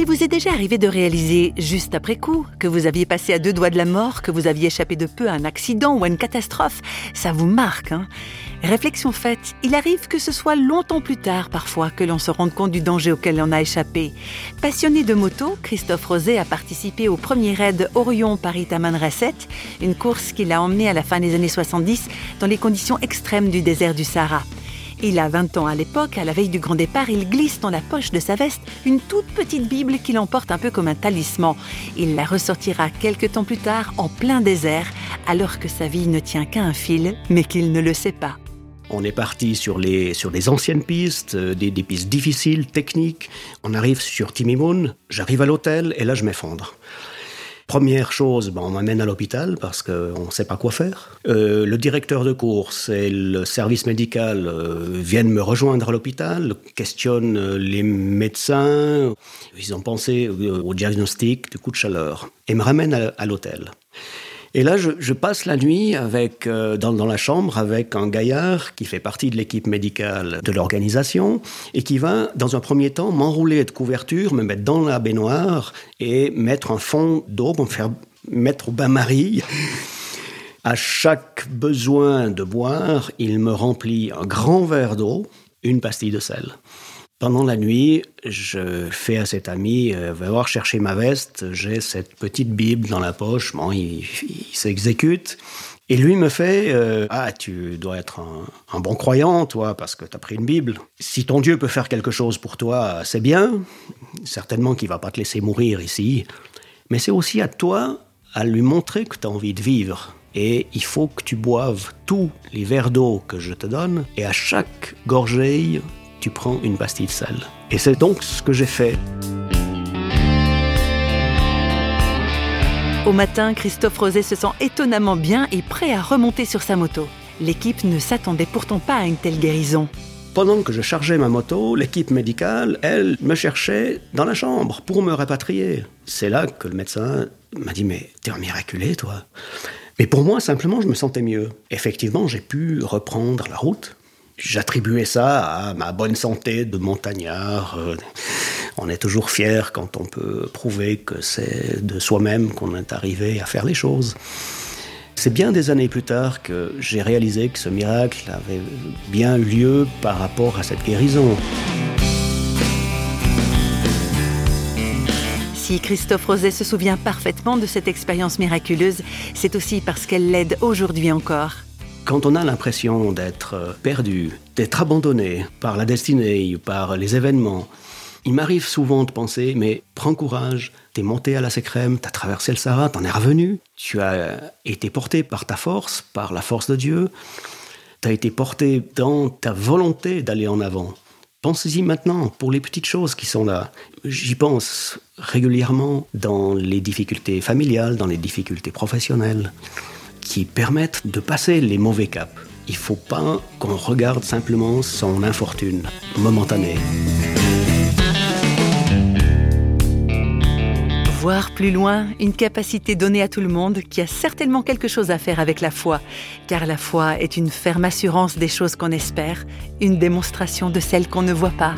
S'il vous est déjà arrivé de réaliser, juste après coup, que vous aviez passé à deux doigts de la mort, que vous aviez échappé de peu à un accident ou à une catastrophe, ça vous marque, hein? Réflexion faite, il arrive que ce soit longtemps plus tard parfois que l'on se rende compte du danger auquel on a échappé. Passionné de moto, Christophe Rosé a participé au premier raid Orion-Paris-Taman Rasset, une course qui l'a emmené à la fin des années 70 dans les conditions extrêmes du désert du Sahara. Il a 20 ans à l'époque, à la veille du grand départ, il glisse dans la poche de sa veste une toute petite Bible qu'il emporte un peu comme un talisman. Il la ressortira quelques temps plus tard en plein désert, alors que sa vie ne tient qu'à un fil, mais qu'il ne le sait pas. On est parti sur les, anciennes pistes, euh, des, pistes difficiles, techniques. On arrive sur Timimoun, j'arrive à l'hôtel et là je m'effondre. Première chose, ben, on m'amène à l'hôpital parce qu'on ne sait pas quoi faire. Euh, le directeur de course et le service médical euh, viennent me rejoindre à l'hôpital, questionnent euh, les médecins. Ils ont pensé au diagnostic du coup de chaleur et me ramènent à l'hôtel. Et là, je, passe la nuit avec, euh, dans, la chambre avec un gaillard qui fait partie de l'équipe médicale de l'organisation et qui va, dans un premier temps, m'enrouler de couverture, me mettre dans la baignoire et mettre un fond d'eau pour me faire mettre au bain-marie. À chaque besoin de boire, il me remplit un grand verre d'eau, une pastille de sel. Pendant la nuit, je fais à cet ami, euh, va voir chercher ma veste, j'ai cette petite Bible dans la poche, bon, il, s'exécute. Et lui me fait euh, Ah, tu dois être un, bon croyant, toi, parce que tu as pris une Bible. Si ton Dieu peut faire quelque chose pour toi, c'est bien. Certainement qu'il va pas te laisser mourir ici. Mais c'est aussi à toi à lui montrer que tu as envie de vivre. Et il faut que tu boives tous les verres d'eau que je te donne. Et à chaque gorgée, tu prends une pastille sel. Et c'est donc ce que j'ai fait. Au matin, Christophe Roset se sent étonnamment bien et prêt à remonter sur sa moto. L'équipe ne s'attendait pourtant pas à une telle guérison. Pendant que je chargeais ma moto, l'équipe médicale, elle, me cherchait dans la chambre pour me rapatrier. C'est là que le médecin m'a dit Mais t'es un miraculé, toi Mais pour moi, simplement, je me sentais mieux. Effectivement, j'ai pu reprendre la route. J'attribuais ça à ma bonne santé de montagnard. Euh, on est toujours fier quand on peut prouver que c'est de soi-même qu'on est arrivé à faire les choses. C'est bien des années plus tard que j'ai réalisé que ce miracle avait bien eu lieu par rapport à cette guérison. Si Christophe Roset se souvient parfaitement de cette expérience miraculeuse, c'est aussi parce qu'elle l'aide aujourd'hui encore. Quand on a l'impression d'être perdu, d'être abandonné par la destinée, par les événements, il m'arrive souvent de penser, mais prends courage, t'es monté à la Sécrème, t'as traversé le Sahara, t'en es revenu, tu as été porté par ta force, par la force de Dieu, t'as été porté dans ta volonté d'aller en avant. Pensez-y maintenant pour les petites choses qui sont là. J'y pense régulièrement dans les difficultés familiales, dans les difficultés professionnelles qui permettent de passer les mauvais caps. Il ne faut pas qu'on regarde simplement son infortune momentanée. Voir plus loin, une capacité donnée à tout le monde qui a certainement quelque chose à faire avec la foi, car la foi est une ferme assurance des choses qu'on espère, une démonstration de celles qu'on ne voit pas.